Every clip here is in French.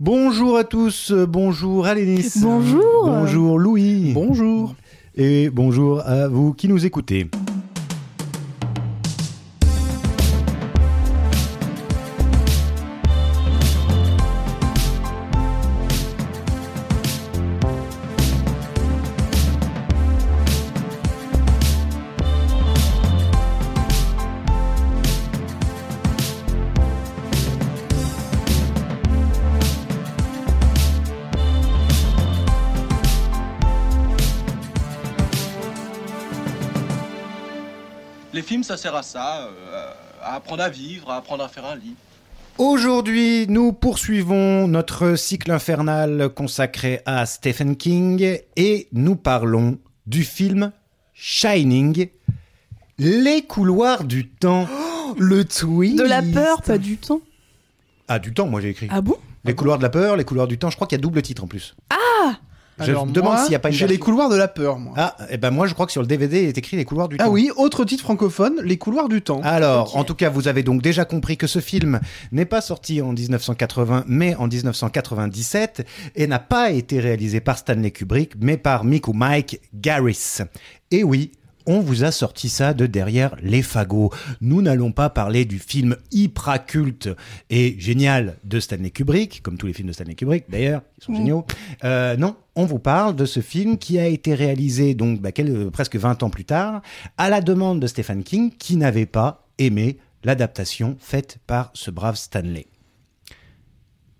Bonjour à tous, euh, bonjour Alénis. Bonjour. Bonjour Louis. Bonjour. Et bonjour à vous qui nous écoutez. À euh, à apprendre à vivre, à apprendre à faire un lit. Aujourd'hui, nous poursuivons notre cycle infernal consacré à Stephen King et nous parlons du film Shining, Les couloirs du temps. le twist. De la peur, pas du temps. Ah, du temps, moi j'ai écrit. Ah bon? Les couloirs de la peur, les couloirs du temps. Je crois qu'il y a double titre en plus. Ah Je Alors me demande moi, s'il n'y a pas une J'ai les couloirs de la peur, moi. Ah, et ben moi je crois que sur le DVD est écrit les couloirs du temps. Ah oui, autre titre francophone, Les couloirs du temps. Alors, en tout cas, vous avez donc déjà compris que ce film n'est pas sorti en 1980, mais en 1997, et n'a pas été réalisé par Stanley Kubrick, mais par Mick ou Mike Garris. Et oui, on vous a sorti ça de derrière les fagots. Nous n'allons pas parler du film hyper culte et génial de Stanley Kubrick, comme tous les films de Stanley Kubrick d'ailleurs, ils sont géniaux. Euh, non, on vous parle de ce film qui a été réalisé donc bah, quel- euh, presque 20 ans plus tard, à la demande de Stephen King, qui n'avait pas aimé l'adaptation faite par ce brave Stanley.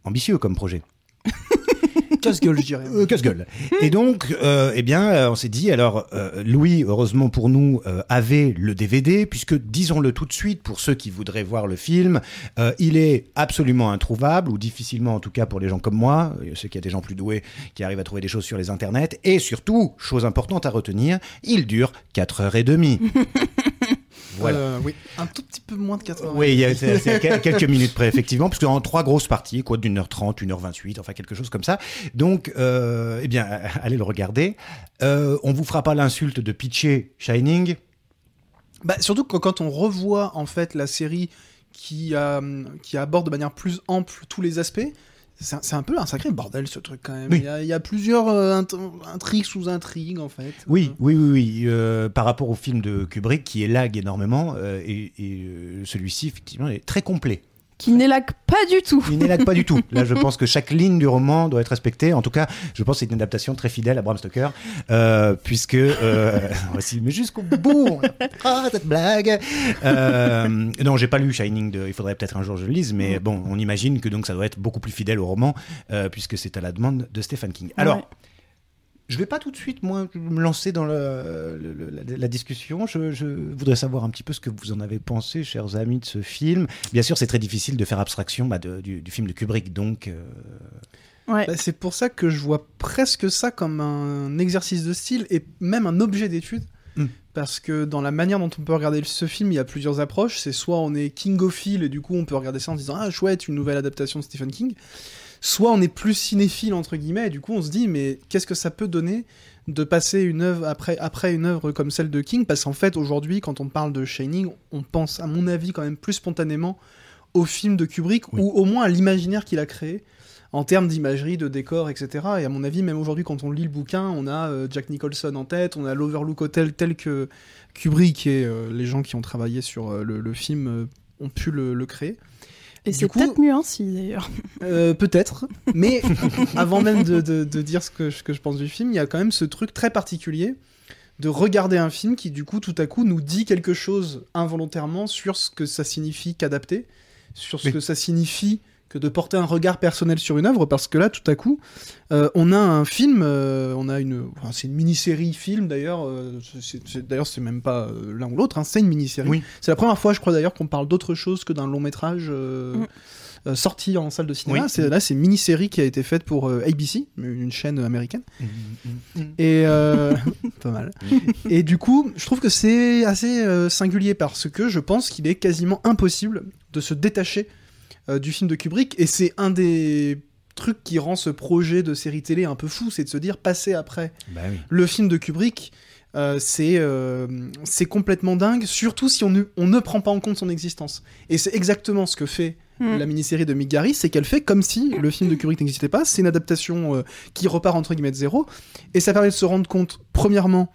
Ambitieux comme projet. Casse-gueule, je dirais. Euh, casse-gueule. Et donc, euh, eh bien, euh, on s'est dit, alors, euh, Louis, heureusement pour nous, euh, avait le DVD, puisque, disons-le tout de suite, pour ceux qui voudraient voir le film, il est absolument introuvable, ou difficilement en tout cas pour les gens comme moi, qu'il y a des gens plus doués qui arrivent à trouver des choses sur les internets, et surtout, chose importante à retenir, il dure 4h30. Voilà. Euh, oui, un tout petit peu moins de 80. Oui, il y a- c'est c'est à quel- quelques minutes près, effectivement, parce qu'en trois grosses parties, quoi, d'une heure trente, une heure vingt-huit, enfin quelque chose comme ça. Donc, euh, eh bien, allez le regarder. Euh, on vous fera pas l'insulte de pitcher Shining. Bah, surtout que quand on revoit en fait la série qui, qui aborde de manière plus ample tous les aspects, c'est un, peu un sacré bordel ce truc quand même. Oui. Il, y a, il y a plusieurs euh, int- intrigues sous intrigues en fait. Oui, oui, oui, oui. euh, par rapport au film de Kubrick, qui élague énormément, euh, et, et, celui-ci, effectivement, est très complet. Qui n'élague pas du tout. Il n'élague pas du tout. Là, je pense que chaque ligne du roman doit être respectée. En tout cas, je pense que c'est une adaptation très fidèle à Bram Stoker, euh, puisque euh, voici, mais jusqu'au bout. Ah, cette blague. Euh, non, j'ai pas lu Shining. De, il faudrait peut-être un jour que je le lise, mais bon, on imagine que donc ça doit être beaucoup plus fidèle au roman, euh, puisque c'est à la demande de Stephen King. Alors. Ouais. Je vais pas tout de suite, moi, me lancer dans le- le- le- la, la discussion. Je, je voudrais savoir un petit peu ce que vous en avez pensé, chers amis, de ce film. Bien sûr, c'est très difficile de faire abstraction bah, de- du, du film de Kubrick, donc... euh, Ouais. Bah, c'est pour ça que je vois presque ça comme un exercice de style et même un objet d'étude. Mm. Parce que dans la manière dont on peut regarder ce film, il y a plusieurs approches. C'est soit on est kingophile et du coup on peut regarder ça en se disant ah chouette une nouvelle adaptation de Stephen King. Soit on est plus cinéphile entre guillemets et du coup on se dit mais qu'est-ce que ça peut donner de passer une œuvre après après une œuvre comme celle de King? Parce qu'en fait aujourd'hui quand on parle de Shining on pense à mon avis quand même plus spontanément au film de Kubrick Oui. ou au moins à l'imaginaire qu'il a créé en termes d'imagerie, de décor, etc. Et à mon avis, même aujourd'hui, quand on lit le bouquin, on a euh, Jack Nicholson en tête, on a l'Overlook Hotel tel que Kubrick et euh, les gens qui ont travaillé sur euh, le, le film ont pu le, le créer. Et c'est peut-être mieux ainsi d'ailleurs. Euh, Peut-être, mais avant même de, de- de dire ce que, je- ce que je pense du film, il y a quand même ce truc très particulier de regarder un film qui, du coup, tout à coup, nous dit quelque chose involontairement sur ce que ça signifie qu'adapter, sur ce que ça signifie que de porter un regard personnel sur une œuvre, parce que là, tout à coup, euh, on a un film, euh, on a une, enfin, c'est une mini-série film d'ailleurs. euh, d'ailleurs, c'est même pas euh, l'un ou l'autre, hein, c'est une mini-série. Oui. C'est la première fois, je crois d'ailleurs, qu'on parle d'autre chose que d'un long métrage. euh, Mm. euh, sorti en salle de cinéma. Oui. C'est, là, c'est une mini-série qui a été faite pour euh, ABC, une chaîne américaine. Mm, Et euh, pas mal. Et du coup, je trouve que c'est assez euh, singulier parce que je pense qu'il est quasiment impossible de se détacher euh, du film de Kubrick. Et c'est un des trucs qui rend ce projet de série télé un peu fou, c'est de se dire passer après Bah oui. le film de Kubrick. euh, c'est euh, c'est complètement dingue, surtout si on ne, on ne prend pas en compte son existence. Et c'est exactement ce que fait Mm. la mini-série de Mick Garris, c'est qu'elle fait comme si le film de Kubrick n'existait pas. C'est une adaptation euh, qui repart entre guillemets de zéro. Et ça permet de se rendre compte, premièrement,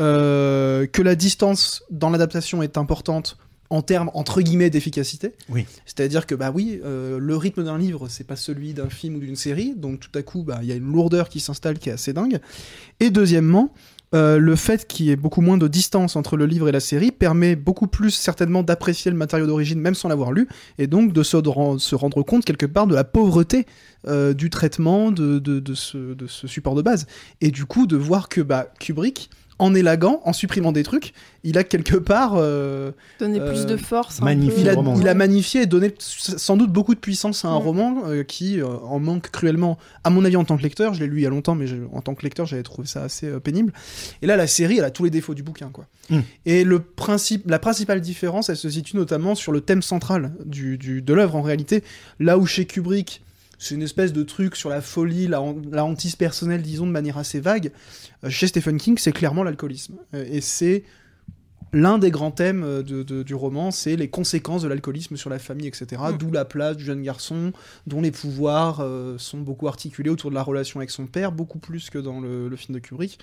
euh, que la distance dans l'adaptation est importante en termes entre guillemets d'efficacité. Oui. C'est-à-dire que bah oui, euh, le rythme d'un livre c'est pas celui d'un film ou d'une série, donc tout à coup bah il y a une lourdeur qui s'installe qui est assez dingue. Et deuxièmement, euh, le fait qu'il y ait beaucoup moins de distance entre le livre et la série permet beaucoup plus certainement d'apprécier le matériau d'origine même sans l'avoir lu et donc de se, de ren- se rendre compte quelque part de la pauvreté euh, du traitement de ce, de ce support de base et du coup de voir que bah, Kubrick en élaguant, en supprimant des trucs, il a quelque part euh, Donner Euh, plus de force. un magnifique. peu. il a, roman. il a magnifié et donné sans doute beaucoup de puissance à un Mm. roman euh, qui euh, en manque cruellement, à mon avis en tant que lecteur. Je l'ai lu il y a longtemps, mais je- en tant que lecteur, j'avais trouvé ça assez euh, pénible. Et là, la série, elle a tous les défauts du bouquin, quoi. Mm. Et le principe, la principale différence, elle se situe notamment sur le thème central du, du- de l'œuvre en réalité. Là où chez Kubrick, c'est une espèce de truc sur la folie, la, han- la hantise personnelle, disons, de manière assez vague. Euh, chez Stephen King, c'est clairement l'alcoolisme. Euh, et c'est l'un des grands thèmes euh, de- de- du roman, c'est les conséquences de l'alcoolisme sur la famille, etc. Mm. D'où la place du jeune garçon, dont les pouvoirs euh, sont beaucoup articulés autour de la relation avec son père, beaucoup plus que dans le, le film de Kubrick.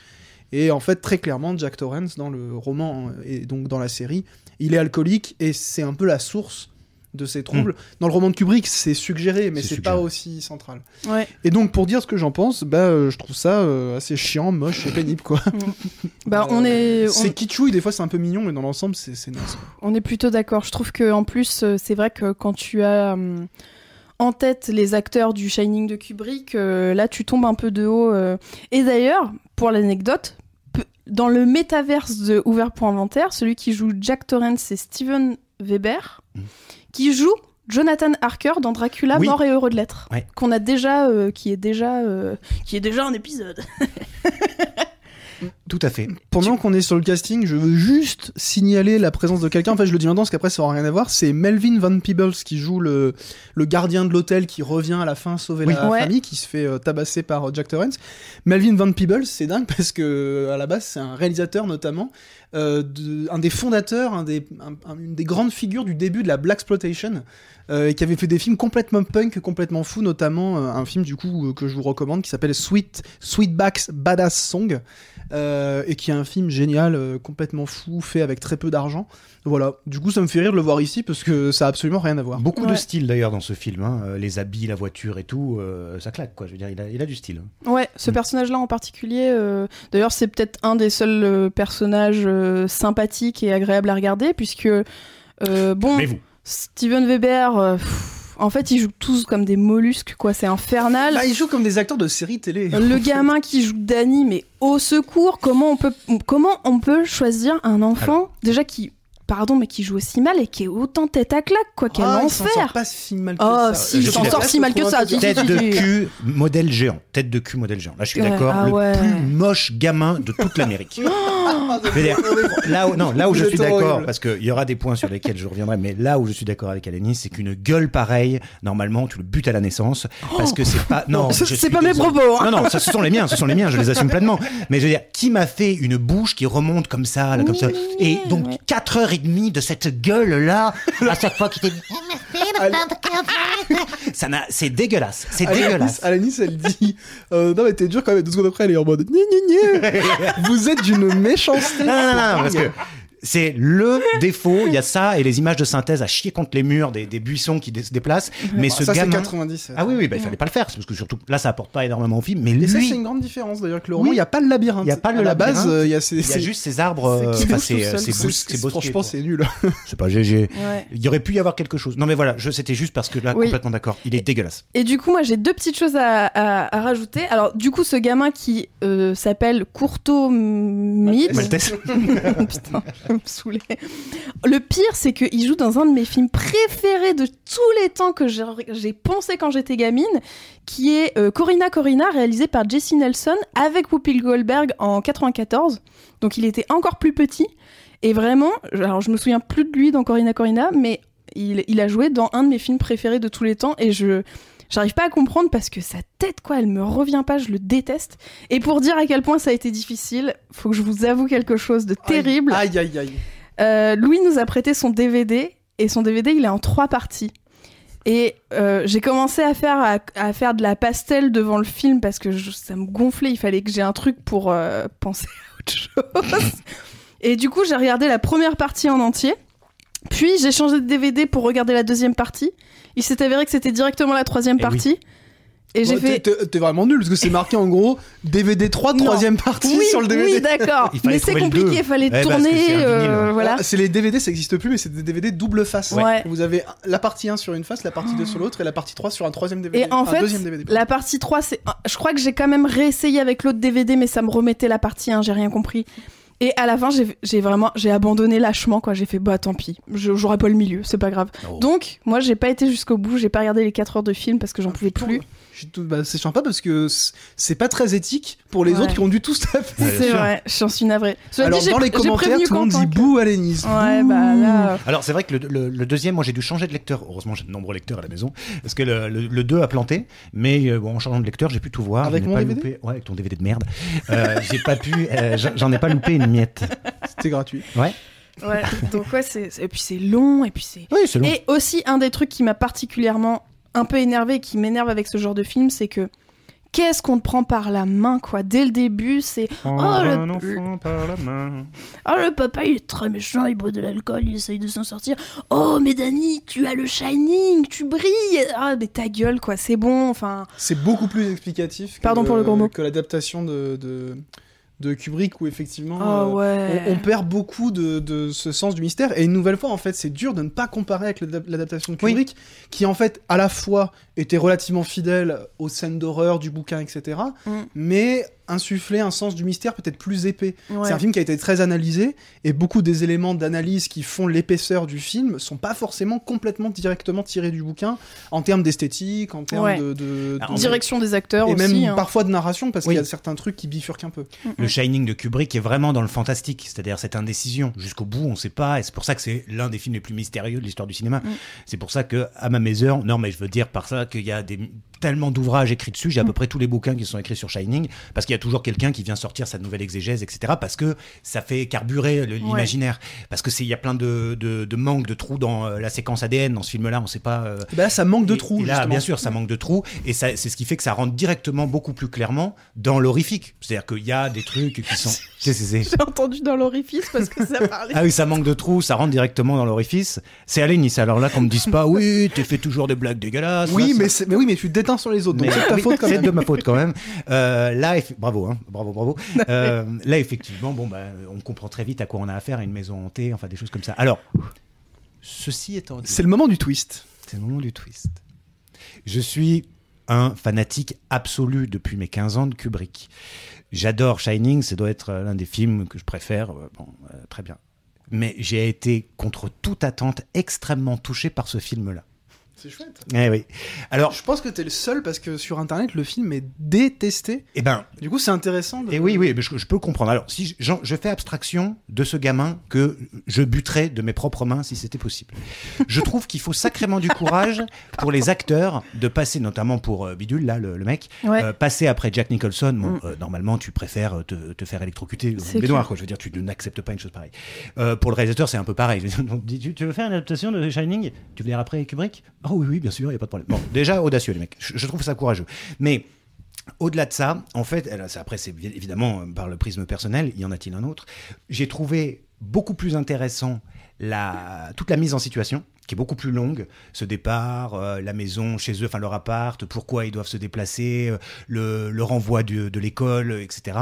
Et en fait, très clairement, Jack Torrance, dans le roman et donc dans la série, il est alcoolique et c'est un peu la source de ses troubles. Dans le roman de Kubrick, c'est suggéré, mais C'est pas aussi central. Ouais. Et donc, pour dire ce que j'en pense, bah, euh, je trouve ça euh, assez chiant, moche et pénible, quoi. Bah, on est, on, C'est kitschouille, des fois c'est un peu mignon, mais dans l'ensemble, c'est naze. on est plutôt d'accord. Je trouve que en plus, euh, c'est vrai que quand tu as hum, en tête les acteurs du Shining de Kubrick, euh, là, tu tombes un peu de haut. euh. Et d'ailleurs, pour l'anecdote, dans le métaverse de Ouvert pour Inventaire, celui qui joue Jack Torrance, c'est Steven Weber, Mhm. Qui joue Jonathan Harker dans Dracula, Oui. mort et heureux de l'être, Ouais. qu'on a déjà, euh, qui est déjà, euh, qui est déjà un épisode. Tout à fait. Pendant qu'on est sur le casting, je veux juste signaler la présence de quelqu'un. En fait, je le dis maintenant parce qu'après ça aura rien à voir. C'est Melvin Van Peebles qui joue le, le gardien de l'hôtel qui revient à la fin sauver Oui. la Ouais. famille, qui se fait euh, tabasser par euh, Jack Torrance. Melvin Van Peebles, c'est dingue parce que à la base c'est un réalisateur notamment, euh, de- un des fondateurs, un des, un- un- une des grandes figures du début de la black exploitation. euh, qui avait fait des films complètement punk, complètement fous, notamment euh, un film du coup euh, que je vous recommande qui s'appelle Sweet Sweetback's Badass Song, euh, et qui est un film génial, euh, complètement fou, fait avec très peu d'argent. Voilà. Du coup, ça me fait rire de le voir ici parce que ça a absolument rien à voir. Beaucoup de style d'ailleurs dans ce film. hein. Euh, Les habits, la voiture et tout, euh, ça claque quoi. Je veux dire, il a, il a du style. hein. Ouais, ce Mm. personnage-là en particulier, euh, d'ailleurs, c'est peut-être un des seuls personnages euh, sympathiques et agréables à regarder, puisque, euh, bon, Mais vous, Steven Weber, euh, pff, en fait, ils jouent tous comme des mollusques, quoi, c'est infernal. Bah, ils jouent comme des acteurs de séries télé. Le gamin qui joue Danny, mais au secours, comment on peut, comment on peut choisir un enfant, déjà qui, pardon, mais qui joue aussi mal et qui est autant tête à claque, quoi, quel Ah, il s'en sort enfer pas si mal que Oh, ça. si, il Je s'en sort si mal que ça, tête de cul modèle géant. Tête de cul modèle géant. Là, je suis Ouais, d'accord. ah le ouais. plus moche gamin de toute l'Amérique. Je veux dire, là où, non, là où je suis d'accord, parce qu'il y aura des points sur lesquels je reviendrai, mais là où je suis d'accord avec Alénie, c'est qu'une gueule pareille, normalement, tu le butes à la naissance, parce que c'est pas, non, Ce- je c'est pas mes propos, hein. Non, non, ce sont les miens, ce sont les miens, je les assume pleinement. Mais je veux dire, qui m'a fait une bouche qui remonte comme ça, là, comme ça, et donc Ouais. quatre heures et demie de cette gueule-là, à chaque fois qu'il était, ça n'a, c'est dégueulasse, c'est dégueulasse. Alanis, elle dit euh, Non, mais t'es dur quand même. Deux secondes après, elle est en mode gna, gna. Vous êtes d'une méchanceté. Non, non, non, non, parce que c'est le défaut. Il y a ça et les images de synthèse à chier contre les murs des, des buissons qui dé- se déplacent. Mais ce ça, c'est gamin. 90. Ah oui, oui, bah, il fallait pas le faire. c'est Parce que surtout, là, ça apporte pas énormément au film. Mais Et ça, lui, c'est une grande différence d'ailleurs que le roman. Il Oui. n'y a pas le labyrinthe. Il y a pas le à la base, labyrinthe. euh, il y a ces. y a juste ces arbres. euh, poussent c'est bosquet, Franchement, c'est nul. C'est pas GG. Ouais. Il y aurait pu y avoir quelque chose. Non, mais voilà, je c'était juste parce que là, Oui. complètement d'accord. Il est dégueulasse. Et du coup, moi, j'ai deux petites choses à, à- à rajouter. Alors, du coup, ce gamin qui euh, s'appelle Courto Mid. Maltese. Putain, me saouler. Le pire, c'est qu'il joue dans un de mes films préférés de tous les temps que j'ai j'ai pensé quand j'étais gamine, qui est euh, Corina Corina, réalisé par Jesse Nelson avec Whoopi Goldberg en 94. Donc, il était encore plus petit. Et vraiment, alors je me souviens plus de lui dans Corina Corina, mais il, il a joué dans un de mes films préférés de tous les temps et je j'arrive pas à comprendre parce que sa tête quoi, elle me revient pas, je le déteste. Et pour dire à quel point ça a été difficile, faut que je vous avoue quelque chose de terrible. Aïe, aïe, aïe. Euh, Louis nous a prêté son DVD et son DVD il est en trois parties. Et euh, j'ai commencé à faire, à, à faire de la pastel devant le film parce que je- ça me gonflait. Il fallait que j'ai un truc pour euh, penser à autre chose. Et du coup, j'ai regardé la première partie en entier. Puis j'ai changé de DVD pour regarder la deuxième partie. Il s'est avéré que c'était directement la troisième Eh oui. partie. Et j'ai fait. t'es- vraiment nul parce que c'est marqué en gros DVD 3, Non. troisième partie Oui, sur le DVD. oui, d'accord. Mais c'est compliqué, il fallait tourner. c'est euh, voilà. Ah, c'est les DVD, ça existe plus, mais c'est des DVD double face. Ouais. Vous avez la partie 1 sur une face, la partie 2 sur l'autre et la partie 3 sur un troisième DVD. Et en un fait, deuxième DVD. La partie 3, c'est. Je crois que j'ai quand même réessayé avec l'autre DVD, mais ça me remettait la partie 1, j'ai rien compris. Et à la fin, j'ai vraiment. J'ai abandonné lâchement, quoi. J'ai fait, bah tant pis. J'aurais pas le milieu, c'est pas grave. Oh. Donc, moi, j'ai pas été jusqu'au bout, j'ai pas regardé les 4 heures de film parce que j'en pouvais plus. Je suis tout- bah, c'est sympa parce que c'est pas très éthique pour les Ouais. autres qui ont dû tous taper. C'est vrai, j'en suis navrée. Cela Alors dit, dans les commentaires, tout le monde dit que- bouh à Lénis. Ouais, bouh. bah là. Alors c'est vrai que le, le- le deuxième, moi j'ai dû changer de lecteur. Heureusement j'ai de nombreux lecteurs à la maison. Parce que le, le, le 2 a planté. Mais euh, bon, en changeant de lecteur, j'ai pu tout voir. Avec mon pas DVD? loupé- Ouais, avec ton DVD de merde. Euh, j'ai pas pu. euh, j'en- J'en ai pas loupé une miette. C'était gratuit. Ouais. Ouais, donc ouais, c'est. Et puis c'est long, et puis c'est. Oui, c'est long. Et aussi, un des trucs qui m'a particulièrement un peu énervé et qui m'énerve avec ce genre de film, c'est que qu'est-ce qu'on te prend par la main, quoi. Dès le début, c'est Oh, le- un enfant par la main. Oh, le papa, il est très méchant, il boit de l'alcool, il essaye de s'en sortir. Oh, mais Dani, tu as le shining, tu brilles. Ah, mais ta gueule, quoi, c'est bon, enfin. C'est beaucoup plus explicatif que, Pardon pour le gros mot. que l'adaptation de, de, de Kubrick où effectivement Ah euh, ouais. on, on perd beaucoup de, de ce sens du mystère. Et une nouvelle fois, en fait, c'est dur de ne pas comparer avec l'adap- l'adaptation de Oui. Kubrick, qui en fait, à la fois était relativement fidèle aux scènes d'horreur du bouquin, etc., Mm. mais insufflait un sens du mystère peut-être plus épais. Ouais. C'est un film qui a été très analysé, et beaucoup des éléments d'analyse qui font l'épaisseur du film sont pas forcément complètement directement tirés du bouquin, en termes d'esthétique, en termes Ouais. de, de- Direction des acteurs et aussi. même hein. parfois de narration, parce Oui. qu'il y a certains trucs qui bifurquent un peu. Le Shining de Kubrick est vraiment dans le fantastique, c'est-à-dire cette indécision. Jusqu'au bout, on sait pas, et c'est pour ça que c'est l'un des films les plus mystérieux de l'histoire du cinéma. Mm. C'est pour ça que, à ma mesure, non, mais je veux dire par ça qu'il y a des, tellement d'ouvrages écrits dessus, j'ai à peu près tous les bouquins qui sont écrits sur Shining, parce qu'il y a toujours quelqu'un qui vient sortir sa nouvelle exégèse, etc., parce que ça fait carburer l'imaginaire. Parce que c'est, il y a plein de, de, de manques, de trous dans euh, la séquence ADN, dans ce film-là, on sait pas. euh, Et ben là, ça manque de trous. et là, bien sûr, ça manque de trous. Et ça- c'est ce qui fait que ça rentre directement beaucoup plus clairement dans l'horrifique. C'est-à-dire qu'il y a des trucs qui sont. C'est- c'est- c'est- J'ai entendu dans l'orifice parce que ça parlait. Ah oui, ça manque de trous, ça rentre directement dans l'orifice. C'est Alénis. Alors là, qu'on me dise pas, oui, tu fais toujours des blagues dégueulasses. Oui, là, mais, mais oui, mais tu te déteins sur les autres, c'est de ta oui, faute quand c'est même. de ma faute quand même. Euh, là, eff- bravo, hein, bravo, bravo. Euh, là, effectivement, bon, bah, on comprend très vite à quoi on a affaire, à une maison hantée, enfin des choses comme ça. Alors, ceci étant dit, C'est le moment du twist. c'est le moment du twist. Je suis un fanatique absolu depuis mes 15 ans de Kubrick. J'adore Shining, ça doit être euh, l'un des films que je préfère. euh, Bon, euh, très bien. Mais j'ai été, contre toute attente, extrêmement touché par ce film-là. C'est chouette. Eh oui. Alors, Je pense que t'es le seul parce que sur internet, le film est détesté. eh ben, Du coup, c'est intéressant. De... Et oui, oui, mais je, je peux comprendre. Alors, si je, je fais abstraction de ce gamin que je buterais de mes propres mains si c'était possible. Je trouve qu'il faut sacrément du courage pour les acteurs de passer, notamment pour euh, Bidule, là, le, le mec, Ouais. euh, passer après Jack Nicholson. Bon, Mm. euh, normalement, tu préfères te, te faire électrocuter dans une baignoire, quoi. Je veux dire, tu n'acceptes pas une chose pareille. Euh, pour le réalisateur, c'est un peu pareil. Tu, tu veux faire une adaptation de Shining? Tu veux dire après Kubrick? Oh oui, oui, bien sûr, il n'y a pas de problème. Bon, déjà, audacieux, les mecs. Je, trouve ça courageux. Mais au-delà de ça, en fait, après, c'est évidemment euh, par le prisme personnel, y en a-t-il un autre? J'ai trouvé beaucoup plus intéressant toute la mise en situation, qui est beaucoup plus longue. Ce départ, euh, la maison chez eux, enfin leur appart, pourquoi ils doivent se déplacer, euh, le, renvoi de l'école, etc.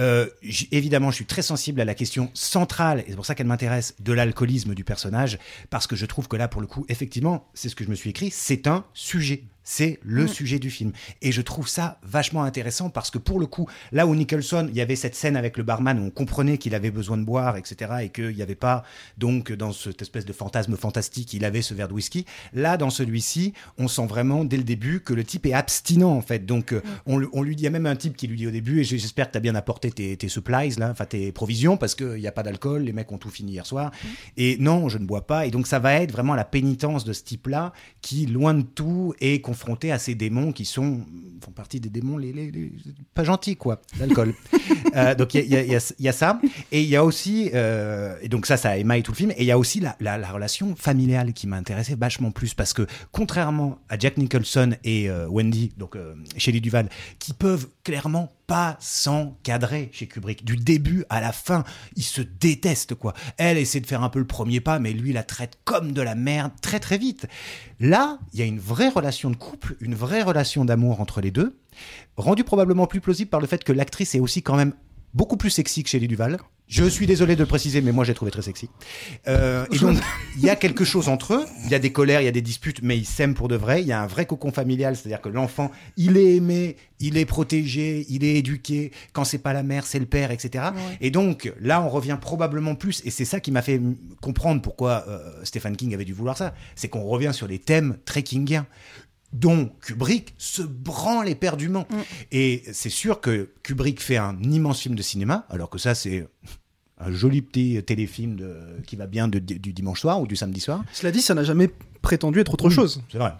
Euh, évidemment, je suis très sensible à la question centrale, et c'est pour ça qu'elle m'intéresse, de l'alcoolisme du personnage, parce que je trouve que là, pour le coup, effectivement, c'est ce que je me suis écrit, c'est un sujet. C'est le Mm. sujet du film. Et je trouve ça vachement intéressant parce que pour le coup, là où Nicholson, il y avait cette scène avec le barman où on comprenait qu'il avait besoin de boire, etc. et qu'il n'y avait pas, donc, dans cette espèce de fantasme fantastique, il avait ce verre de whisky. Là, dans celui-ci, on sent vraiment dès le début que le type est abstinent, en fait. Donc, euh, on, le- on lui dit, il y a même un type qui lui dit au début, et j'espère que tu as bien apporté tes, tes supplies, là, enfin tes provisions, parce qu'il n'y a pas d'alcool, les mecs ont tout fini hier soir. Et non, je ne bois pas. Et donc, ça va être vraiment la pénitence de ce type-là qui, loin de tout, est confronté à ces démons qui sont font partie des démons les, les- les- pas gentils, quoi, l'alcool. Euh, donc il y a, y y ça. Et il y a aussi, euh, et donc ça, ça émaille tout le film. Et il y a aussi la, la- la relation familiale qui m'intéressait vachement plus parce que contrairement à Jack Nicholson et euh, Wendy, donc euh, Shelley Duval, qui peuvent clairement pas s'encadrer chez Kubrick. Du début à la fin, ils se détestent, quoi. Elle essaie de faire un peu le premier pas, mais lui la traite comme de la merde très très vite. Là, il y a une vraie relation de couple, une vraie relation d'amour entre les deux, rendue probablement plus plausible par le fait que l'actrice est aussi quand même beaucoup plus sexy que Shelley Duval. Je suis désolé de le préciser, mais moi j'ai trouvé très sexy. Euh, et donc, il y a quelque chose entre eux. Il y a des colères, il y a des disputes, mais ils s'aiment pour de vrai. Il y a un vrai cocon familial, c'est-à-dire que l'enfant, il est aimé, il est protégé, il est éduqué. Quand c'est pas la mère, c'est le père, etc. Et donc, là, on revient probablement plus, et c'est ça qui m'a fait comprendre pourquoi euh, Stephen King avait dû vouloir ça. C'est qu'on revient sur des thèmes très kingiens dont Kubrick se branle éperdument. Et c'est sûr que Kubrick fait un immense film de cinéma, alors que ça, c'est un joli petit téléfilm de, qui va bien de- du dimanche soir ou du samedi soir. Cela dit, ça n'a jamais prétendu être autre Oui. chose. C'est vrai.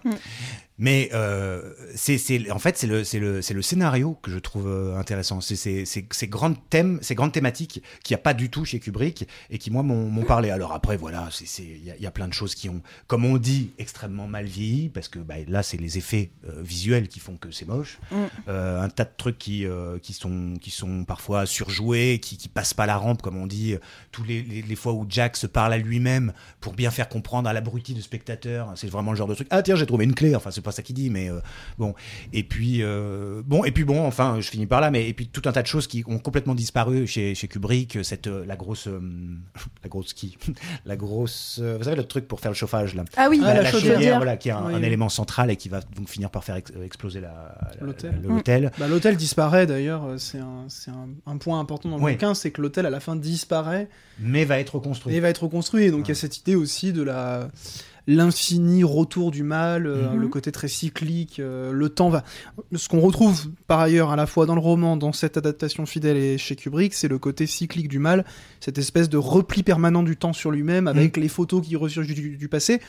Mais euh, c'est, en fait, c'est le, c'est, le, c'est le scénario que je trouve euh, intéressant. C'est ces grands thèmes, ces grandes thématiques qu'il n'y a pas du tout chez Kubrick et qui, moi, m'ont, parlé. Alors après, voilà, il y, a- il y a plein de choses qui ont, comme on dit, extrêmement mal vieilli parce que bah, là, c'est les effets euh, visuels qui font que c'est moche. Euh, un tas de trucs qui, euh, qui, sont, qui sont parfois surjoués, qui, qui passent pas la rampe, comme on dit. Tous les, les, les fois où Jack se parle à lui-même pour bien faire comprendre à l'abruti de spectateur, c'est vraiment le genre de truc. Ah tiens, j'ai trouvé une clé. Enfin, c'est pas ça qu'il dit, mais euh, bon. Et puis euh, bon, et puis bon, enfin, je finis par là, mais et puis tout un tas de choses qui ont complètement disparu chez, chez Kubrick. Cette euh, la grosse, euh, la grosse qui, la grosse, euh, vous savez le truc pour faire le chauffage là. Ah oui, Ah, la la, chaudière. chaudière, voilà, qui est un, Oui, un oui. élément central et qui va donc finir par faire ex- exploser la, L'hôtel. l'hôtel. Bah, l'hôtel disparaît d'ailleurs, c'est un, c'est un, un point important dans le Oui. bouquin, c'est que l'hôtel à la fin disparaît mais va être reconstruit. et va être reconstruit. Et donc il y a cette idée aussi de la l'infini retour du mal, euh, Mhm. le côté très cyclique, euh, le temps va. Ce qu'on retrouve par ailleurs à la fois dans le roman, dans cette adaptation fidèle et chez Kubrick, c'est le côté cyclique du mal, cette espèce de repli permanent du temps sur lui-même avec les photos qui ressurgent du, du passé.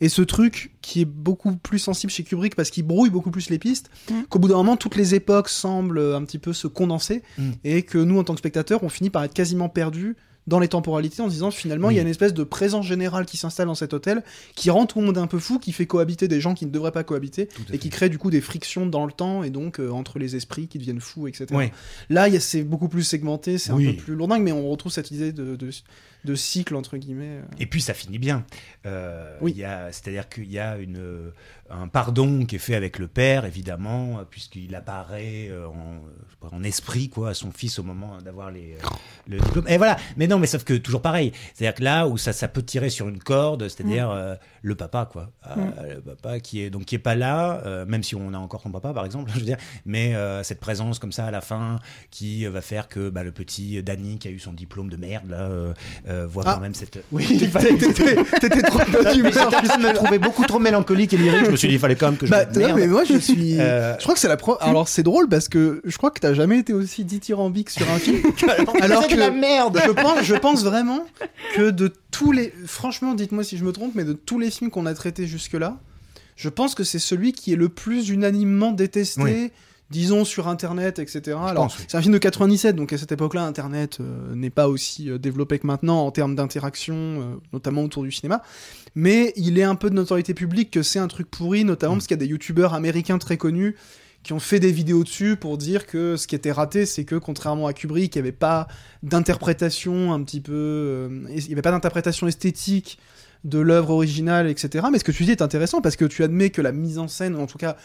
Et ce truc qui est beaucoup plus sensible chez Kubrick parce qu'il brouille beaucoup plus les pistes, Mhm. qu'au bout d'un moment, toutes les époques semblent un petit peu se condenser Mhm. et que nous, en tant que spectateurs, on finit par être quasiment perdus dans les temporalités en se disant finalement il y a une espèce de présence générale qui s'installe dans cet hôtel qui rend tout le monde un peu fou, qui fait cohabiter des gens qui ne devraient pas cohabiter et qui crée du coup des frictions dans le temps et donc euh, entre les esprits qui deviennent fous, etc. Oui. Là, c'est beaucoup plus segmenté, c'est Oui. un peu plus lourdingue, mais on retrouve cette idée de, de, de cycle entre guillemets. euh. Et puis ça finit bien. Euh, Oui. C'est-à-dire qu'il y a une, un pardon qui est fait avec le père, évidemment, puisqu'il apparaît en, esprit quoi, à son fils au moment d'avoir les, le diplôme. Et voilà. Mais non, mais sauf que toujours pareil. C'est-à-dire que là où ça, ça peut tirer sur une corde, c'est-à-dire euh, le papa, quoi. Ah, Le papa qui est donc qui est pas là, euh, même si on a encore son papa, par exemple, je veux dire. Mais euh, cette présence comme ça à la fin qui euh, va faire que bah, le petit Danny qui a eu son diplôme de merde là euh, euh, voit Ah. quand même cette. Oui, il fallait T'étais t'étais trop je me trouvais beaucoup trop mélancolique et lyrique. Je me suis dit, il fallait quand même que je Bah, non, merde. mais moi je suis. Euh, Je crois que c'est la pro. Alors c'est drôle parce que je crois que t'as jamais été aussi dithyrambique sur un film. alors que la merde. je pense, je pense vraiment que de tous les. Franchement, dites-moi si je me trompe, mais de tous les films qu'on a traités jusque-là, je pense que c'est celui qui est le plus unanimement détesté. Oui. Disons sur internet, etc. Alors, oui. c'est un film de 97, donc à cette époque-là, internet euh, n'est pas aussi euh, développé que maintenant en termes d'interaction, euh, notamment autour du cinéma. Mais il est un peu de notoriété publique que c'est un truc pourri, notamment Mm. parce qu'il y a des youtubeurs américains très connus qui ont fait des vidéos dessus pour dire que ce qui était raté, c'est que contrairement à Kubrick, il n'y avait pas d'interprétation un petit peu, euh, il n'y avait pas d'interprétation esthétique de l'œuvre originale, etc. Mais ce que tu dis est intéressant parce que tu admets que la mise en scène, en tout cas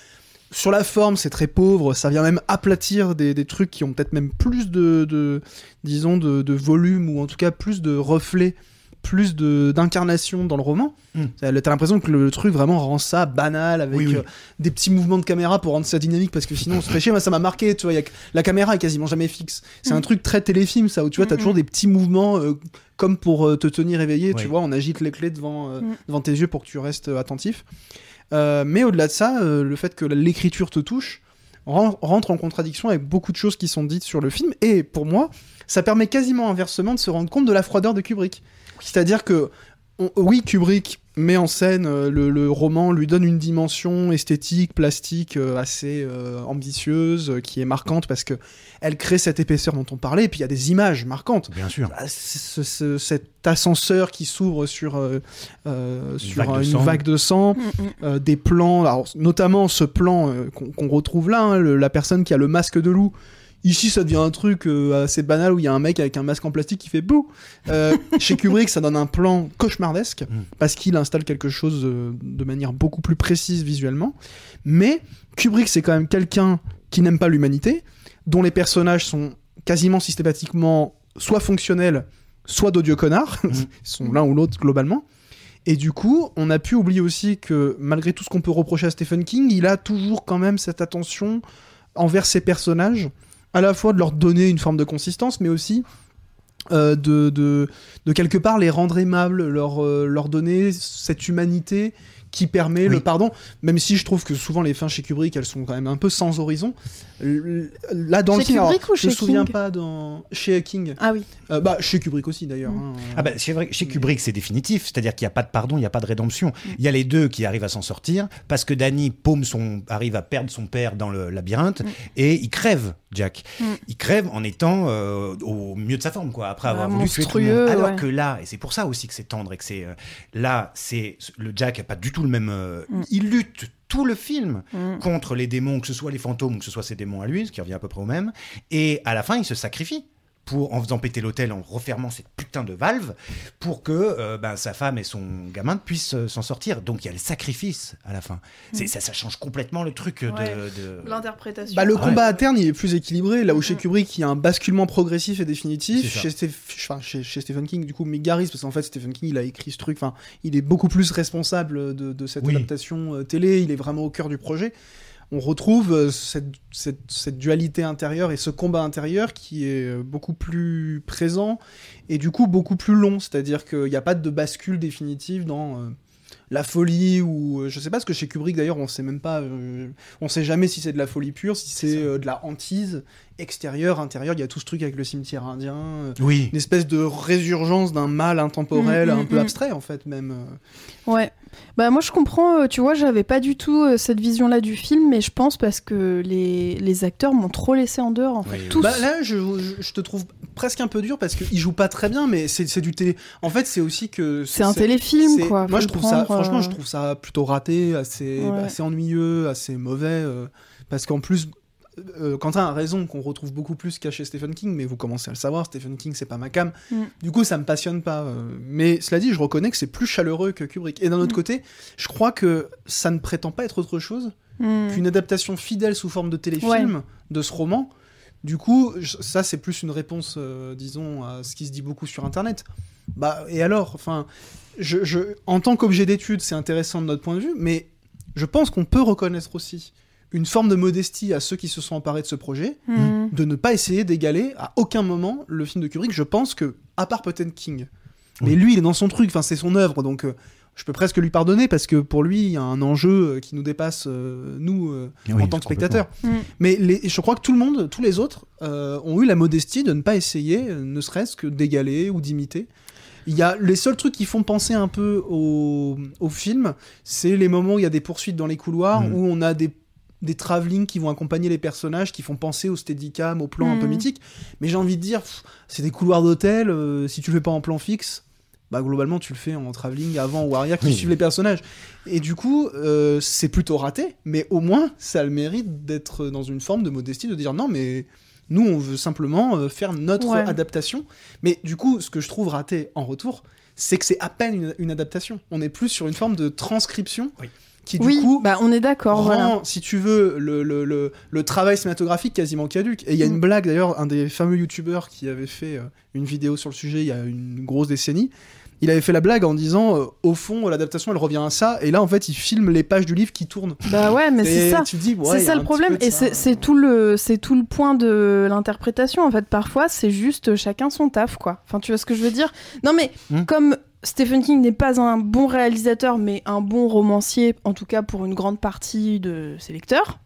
sur la forme, c'est très pauvre. Ça vient même aplatir des, trucs qui ont peut-être même plus de, disons, de volume ou en tout cas plus de reflets, plus de d'incarnation dans le roman. Mm. T'as l'impression que le truc vraiment rend ça banal avec Oui, oui. euh, des petits mouvements de caméra pour rendre ça dynamique parce que sinon on se fait chier. Moi, ça m'a marqué. Tu vois, y a la caméra est quasiment jamais fixe. C'est un Mm. truc très téléfilm, ça où tu vois, t'as Mm, toujours des petits mouvements. euh, comme pour euh, te tenir éveillé, Oui. tu vois, on agite les clés devant, Mm. devant tes yeux pour que tu restes euh, attentif. Euh, mais au-delà de ça, euh, le fait que l'écriture te touche ren- rentre en contradiction avec beaucoup de choses qui sont dites sur le film. Et pour moi, ça permet quasiment inversement de se rendre compte de la froideur de Kubrick. C'est-à-dire que, on- oui, Kubrick met en scène euh, le, le roman, lui donne une dimension esthétique, plastique euh, assez euh, ambitieuse, qui est marquante parce que elle crée cette épaisseur dont on parlait. Et puis il y a des images marquantes. Bien sûr. Ah, ce- ce- cet ascenseur qui s'ouvre sur, euh, euh, sur vague une sang. vague de sang, Mm, mm. euh, des plans, alors, notamment ce plan euh, qu'on retrouve là, hein, le- la personne qui a le masque de loup. Ici, ça devient un truc euh, assez banal où il y a un mec avec un masque en plastique qui fait bouh. Euh, chez Kubrick, ça donne un plan cauchemardesque Mm. parce qu'il installe quelque chose euh, de manière beaucoup plus précise visuellement. Mais Kubrick, c'est quand même quelqu'un qui n'aime pas l'humanité, dont les personnages sont quasiment systématiquement soit fonctionnels, soit d'odieux connards. Mm. Ils sont l'un ou l'autre globalement. Et du coup, on a pu oublier aussi que malgré tout ce qu'on peut reprocher à Stephen King, il a toujours quand même cette attention envers ses personnages, à la fois de leur donner une forme de consistance, mais aussi euh, de, quelque part les rendre aimables, leur, euh, leur donner cette humanité qui permet Oui. le pardon, même si je trouve que souvent les fins chez Kubrick, elles sont quand même un peu sans horizon. Là, dans le Chez King, alors, Kubrick ou je me souviens King pas dans... chez King. Ah oui. Euh, bah, chez Kubrick aussi d'ailleurs. Mm. hein. Ah bah, chez Kubrick, c'est définitif, c'est-à-dire qu'il n'y a pas de pardon, il n'y a pas de rédemption. Il y a les deux qui arrivent à s'en sortir, parce que Danny paume son, arrive à perdre son père dans le labyrinthe, et il crève, Jack. Mm. Il crève en étant euh, au mieux de sa forme, quoi, après avoir Ouais, voulu tuer tout le monde. Alors ouais. que là, et c'est pour ça aussi que c'est tendre, et que c'est... euh, là, c'est le Jack n'a pas du tout le même... euh, Mm. Il lutte tout le film Mm. contre les démons, que ce soit les fantômes ou que ce soit ses démons à lui, ce qui revient à peu près au même. Et à la fin, il se sacrifie pour en faisant péter l'hôtel, en refermant cette putain de valve, pour que euh, ben, sa femme et son gamin puissent euh, s'en sortir. Donc il y a le sacrifice à la fin. C'est, ça, ça change complètement le truc de... Ouais. de- L'interprétation. Bah, le Ah combat à terre, il est plus équilibré. Là où chez. Kubrick, il y a un basculement progressif et définitif. Chez, Steph- enfin, chez, chez Stephen King, du coup, Mick Garris, parce qu'en fait, Stephen King, il a écrit ce truc. Enfin, il est beaucoup plus responsable de, de cette Oui. adaptation euh, télé. Il est vraiment au cœur du projet. On retrouve euh, cette, cette- cette dualité intérieure et ce combat intérieur qui est euh, beaucoup plus présent et du coup beaucoup plus long. C'est-à-dire qu'il n'y a pas de bascule définitive dans euh, la folie ou je sais pas ce que chez Kubrick d'ailleurs on sait même pas euh, on sait jamais si c'est de la folie pure si c'est euh, de la hantise extérieure intérieure il y a tout ce truc avec le cimetière indien euh, Oui. une espèce de résurgence d'un mal intemporel Mm, mm, un peu mm. abstrait en fait même. Ouais. Bah moi je comprends, euh, tu vois, j'avais pas du tout euh, cette vision-là du film, mais je pense parce que les, les acteurs m'ont trop laissé en dehors, en fait. Oui, oui. Tous. Bah, là je, je- je te trouve presque un peu dur parce qu'il joue pas très bien mais c'est c'est du télé en fait c'est aussi que c'est un téléfilm, quoi. Moi, je trouve ça, prendre, franchement, euh, je trouve ça plutôt raté, assez, Ouais. assez ennuyeux, assez mauvais, euh, parce qu'en plus, euh, Quentin a raison qu'on retrouve beaucoup plus qu'à chez Stephen King, mais vous commencez à le savoir, Stephen King, c'est pas ma cam. Mm. Du coup, ça me passionne pas. euh, mais cela dit, je reconnais que c'est plus chaleureux que Kubrick. Et d'un autre Mm. côté, je crois que ça ne prétend pas être autre chose hmm. qu'une adaptation fidèle sous forme de téléfilm de ce roman. Du coup, ça c'est plus une réponse, euh, disons, à ce qui se dit beaucoup sur Internet. Bah et alors, enfin, je, je- en tant qu'objet d'étude, c'est intéressant de notre point de vue, mais je pense qu'on peut reconnaître aussi une forme de modestie à ceux qui se sont emparés de ce projet, Hmm. de ne pas essayer d'égaler à aucun moment le film de Kubrick. Je pense que, à part peut-être King, mais Oui. lui, il est dans son truc, enfin c'est son œuvre, donc. euh, je peux presque lui pardonner parce que pour lui, il y a un enjeu euh, qui nous dépasse, euh, nous, euh, Oui, en tant que spectateurs. Mm. Mais les, je crois que tout le monde, tous les autres, euh, ont eu la modestie de ne pas essayer, euh, ne serait-ce que d'égaler ou d'imiter. Il y a les seuls trucs qui font penser un peu au, au film, c'est les moments où il y a des poursuites dans les couloirs, Mm. où on a des des travelling qui vont accompagner les personnages, qui font penser au steadicam, au plan un peu Mm. mythique. Mais j'ai envie de dire, c'est des couloirs d'hôtel, euh, si tu le fais pas en plan fixe, bah globalement tu le fais en travelling avant ou arrière qui Oui. suivent les personnages. Et du coup, euh, c'est plutôt raté, mais au moins ça a le mérite d'être dans une forme de modestie, de dire non mais nous on veut simplement euh, faire notre Ouais. adaptation. Mais du coup, ce que je trouve raté en retour, c'est que c'est à peine une, une adaptation. On est plus sur une forme de transcription Oui. Qui du Oui, coup bah on est d'accord, rend, voilà. si tu veux, le, le, le, le travail cinématographique quasiment caduque. Et il y a Mm. une blague d'ailleurs, un des fameux youtubeurs qui avait fait euh, une vidéo sur le sujet il y a une grosse décennie. Il avait fait la blague en disant, euh, au fond, l'adaptation elle revient à ça, et là en fait il filme les pages du livre qui tournent. Bah ouais, mais c'est ça. Tu te dis, ouais, c'est ça le problème et c'est c'est tout le c'est tout le point de l'interprétation en fait parfois c'est juste chacun son taf quoi enfin tu vois ce que je veux dire? Non mais Hmm. comme Stephen King n'est pas un bon réalisateur mais un bon romancier en tout cas pour une grande partie de ses lecteurs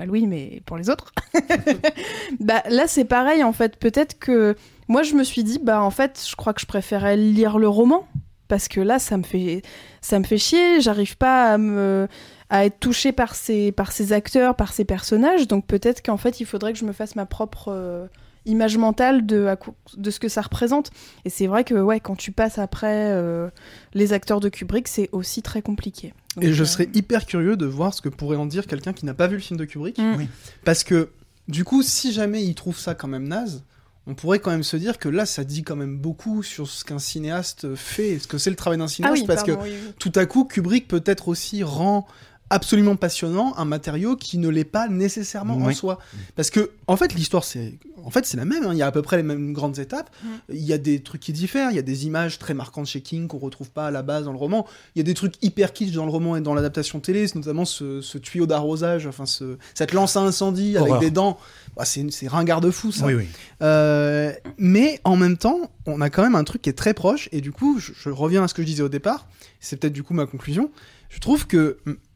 pas Louis mais pour les autres bah là c'est pareil en fait peut-être que moi je me suis dit bah en fait je crois que je préférais lire le roman parce que là, ça me fait, ça me fait chier. J'arrive pas à me à être touchée par ces, par ces acteurs, par ces personnages. Donc peut-être qu'en fait, il faudrait que je me fasse ma propre euh, image mentale de, à cou- de ce que ça représente. Et c'est vrai que ouais, quand tu passes après euh, les acteurs de Kubrick, c'est aussi très compliqué. Et je euh, serais hyper curieux de voir ce que pourrait en dire quelqu'un qui n'a pas vu le film de Kubrick. Mm. Oui. Parce que, du coup, si jamais il trouve ça quand même naze, on pourrait quand même se dire que là, ça dit quand même beaucoup sur ce qu'un cinéaste fait, ce que c'est le travail d'un Ah cinéaste. oui, parce pardon, que oui, oui. tout à coup, Kubrick peut-être aussi rend absolument passionnant un matériau qui ne l'est pas nécessairement en soi. Parce que, en fait, l'histoire, c'est en fait, c'est la même. hein. Il y a à peu près les mêmes grandes étapes. Mm. Il y a des trucs qui diffèrent. Il y a des images très marquantes chez King qu'on retrouve pas à la base dans le roman. Il y a des trucs hyper kitsch dans le roman et dans l'adaptation télé, notamment ce, ce tuyau d'arrosage, enfin ce- cette lance à incendie avec Horreur. des dents. Bah, c'est c'est ringard de fou ça. Oui, oui. Euh, mais en même temps, on a quand même un truc qui est très proche, et du coup, je, je reviens à ce que je disais au départ, c'est peut-être du coup ma conclusion. Je trouve que m- s-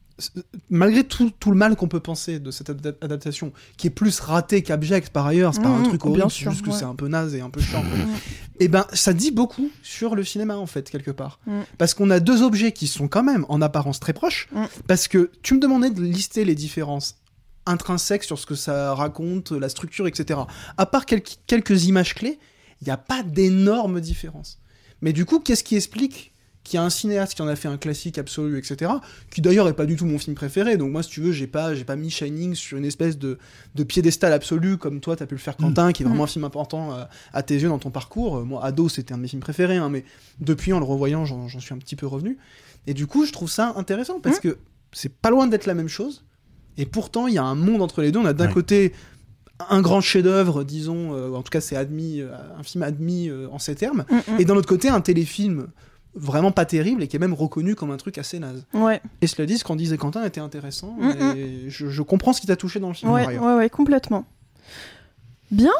malgré tout, tout le mal qu'on peut penser de cette ada- adaptation, qui est plus ratée qu'abjecte par ailleurs, c'est pas un Mhm, truc horrible, c'est juste que ouais. c'est un peu naze et un peu chiant. Mhm. Et ben, ça dit beaucoup sur le cinéma en fait quelque part, Mm. parce qu'on a deux objets qui sont quand même en apparence très proches, parce que tu me demandais de lister les différences intrinsèques sur ce que ça raconte, la structure, etc. À part quelques, quelques images clés, il n'y a pas d'énormes différences. Mais du coup, qu'est-ce qui explique qu'il y a un cinéaste qui en a fait un classique absolu, etc., qui d'ailleurs est pas du tout mon film préféré, donc moi, si tu veux, j'ai pas, j'ai pas mis Shining sur une espèce de, de piédestal absolu, comme toi, t'as pu le faire, Quentin, qui est vraiment un film important euh, à tes yeux dans ton parcours. Euh, Moi, ado, c'était un de mes films préférés, hein, mais depuis, en le revoyant, j'en suis un petit peu revenu. Et du coup, je trouve ça intéressant, parce que c'est pas loin d'être la même chose, et pourtant, il y a un monde entre les deux. On a d'un Ouais. côté un grand chef-d'œuvre, disons, euh, en tout cas c'est admis, euh, un film admis euh, en ces termes, Mm, et d'un autre côté un téléfilm vraiment pas terrible et qui est même reconnu comme un truc assez naze. mm. Ouais, Et cela dit, ce qu'en disait Quentin était intéressant, Mm, et je, je comprends ce qui t'a touché dans le film. ouais, ouais, ouais, complètement. Bien.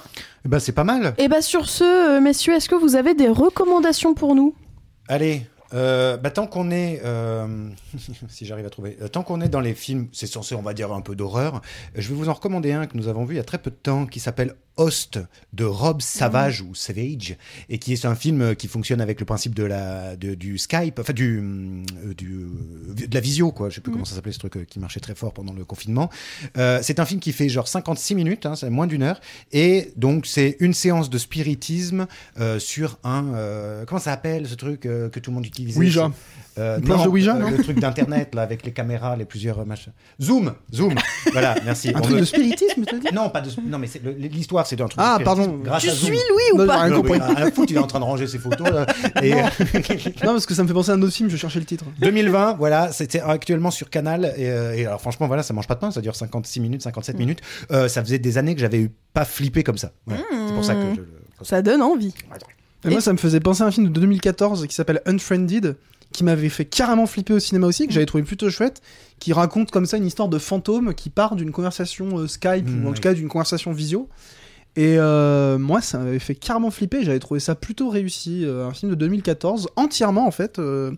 Eh ben, c'est pas mal. Et bah sur ce, euh, messieurs, est-ce que vous avez des recommandations pour nous? Allez, euh, bah, tant qu'on est, euh, si j'arrive à trouver, euh, tant qu'on est dans les films, c'est censé, on va dire, un peu d'horreur, je vais vous en recommander un que nous avons vu il y a très peu de temps, qui s'appelle Host, de Rob Savage ou Savage, et qui est un film qui fonctionne avec le principe de la, de- du Skype, enfin du, euh, du, euh, de la visio, quoi. Je sais plus Mhm. comment ça s'appelait ce truc euh, qui marchait très fort pendant le confinement. Euh, c'est un film qui fait genre 56 minutes, hein, c'est moins d'une heure, et donc c'est une séance de spiritisme euh, sur un, euh, comment ça s'appelle ce truc que tout le monde utilise Ouija. euh, non, de Ouija, non? Le truc d'internet là avec les caméras, les plusieurs machins. Zoom, zoom. voilà, merci. Un On truc me- de spiritisme, tu veux dire Non, pas de. Non, mais c'est le- l'histoire, c'est un truc. Ah, pardon. Grâce Tu à Zoom. suis Louis ou Non, pas j'ai rien Non, compris. oui, à la foot, il est en train de ranger ses photos. là. Et, Non, parce que ça me fait penser à un autre film, je cherchais le titre. 2020, voilà, c'était actuellement sur Canal. Et, euh, et alors, franchement, voilà, ça mange pas de pain, ça dure 56 minutes, 57 minutes. Euh, ça faisait des années que j'avais eu pas flippé comme ça. Voilà. C'est pour ça que je. Ça donne envie. Et moi, ça me faisait penser à un film de 2014 qui s'appelle Unfriended, qui m'avait fait carrément flipper au cinéma aussi, que j'avais trouvé plutôt chouette, qui raconte comme ça une histoire de fantôme qui part d'une conversation euh, Skype, Mm, ou en oui. tout cas d'une conversation visio. Et euh, moi, ça m'avait fait carrément flipper, j'avais trouvé ça plutôt réussi. euh, un film de 2014, entièrement en fait. euh,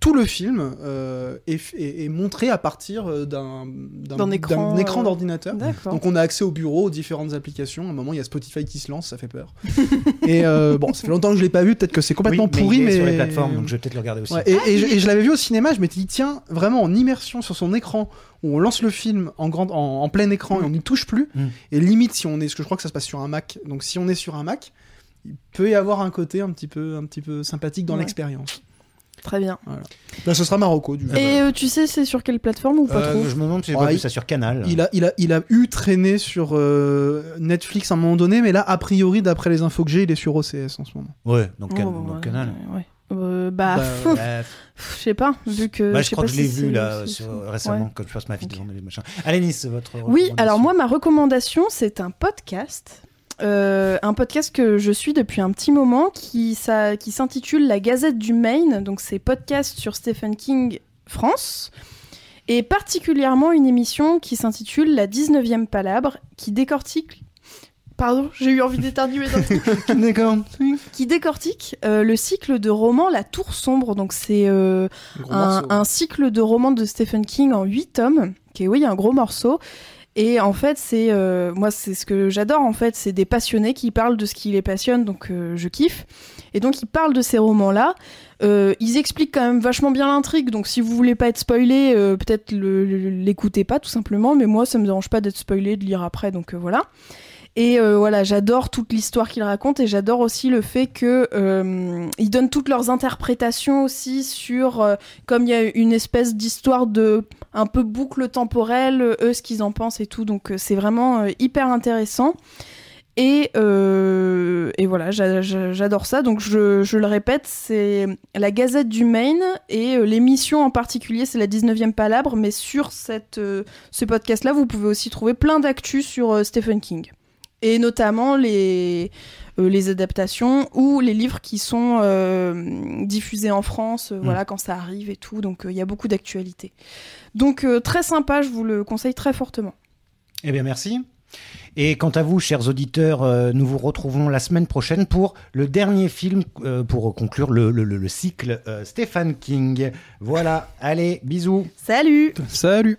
tout le film euh, est, est- est montré à partir euh, d'un D'un écran, écran euh, d'ordinateur. Donc on a accès au bureau, aux différentes applications. À un moment, il y a Spotify qui se lance, ça fait peur. et euh, bon, ça fait longtemps que je l'ai pas vu, peut-être que c'est complètement Oui, mais pourri, il est mais sur les plateformes, donc je vais peut-être le regarder aussi. Ouais, et, et je, et je l'avais vu au cinéma, je m'étais dit tiens, vraiment en immersion sur son écran, où on lance le film en, grande, en, en plein écran et on n'y touche plus. Mm. Et limite, si on est, parce que je crois que ça se passe sur un Mac, donc si on est sur un Mac, il peut y avoir un côté un petit peu, un petit peu sympathique dans Ouais. l'expérience. Très bien. Là, ce sera Marocco du coup. Et euh, tu sais, c'est sur quelle plateforme ou pas Euh, trop je me demande si j'ai pas vu il- ça sur Canal. Il a, il, a, il a eu traîné sur euh, Netflix à un moment donné, mais là, a priori, d'après les infos que j'ai, il est sur OCS en ce moment. Ouais, donc, Oh, Can- ouais, donc Canal. ouais. Euh, bah, Bah, je sais pas, vu que. Bah, je crois pas que je l'ai si vu là sur- récemment Ouais. quand je passe ma vie Ok. devant les machins. Allez Nice, votre. Oui, recommandation. alors moi, ma recommandation, c'est un podcast. Euh, un podcast que je suis depuis un petit moment qui, ça- qui s'intitule La Gazette du Maine. Donc, c'est podcast sur Stephen King France. Et particulièrement une émission qui s'intitule La 19e Palabre, qui décortique. Pardon, j'ai eu envie d'éternuer. D'accord. qui décortique euh, le cycle de romans La Tour Sombre. Donc, c'est euh, un, un cycle de romans de Stephen King en 8 tomes, qui est oui un gros morceau. Et en fait, c'est euh, moi, c'est ce que j'adore. En fait, c'est des passionnés qui parlent de ce qui les passionne, donc euh, je kiffe. Et donc, ils parlent de ces romans-là. Euh, ils expliquent quand même vachement bien l'intrigue. Donc, si vous voulez pas être spoilé, euh, peut-être l'écoutez pas tout simplement. Mais moi, ça me dérange pas d'être spoilé, de lire après. Donc voilà. Et euh, voilà, j'adore toute l'histoire qu'ils racontent et j'adore aussi le fait que euh, donnent toutes leurs interprétations aussi sur euh, comme il y a une espèce d'histoire de un peu boucle temporelle, eux ce qu'ils en pensent et tout. Donc euh, c'est vraiment hyper intéressant. Et, voilà, j'a- j'a- j'adore ça. Donc je, le répète, c'est la Gazette du Maine et l'émission en particulier, c'est la 19e Palabre. Mais sur ce podcast-là, vous pouvez aussi trouver plein d'actus sur Stephen King. Et notamment les, euh, les adaptations ou les livres qui sont euh, diffusés en France, euh, voilà, quand ça arrive et tout. Donc euh, il y a beaucoup d'actualités. Donc euh, très sympa, je vous le conseille très fortement. Eh bien, merci. Et quant à vous, chers auditeurs, euh, nous vous retrouvons la semaine prochaine pour le dernier film euh, pour conclure le, le- le- le cycle euh, Stephen King. Voilà, allez, bisous. Salut Salut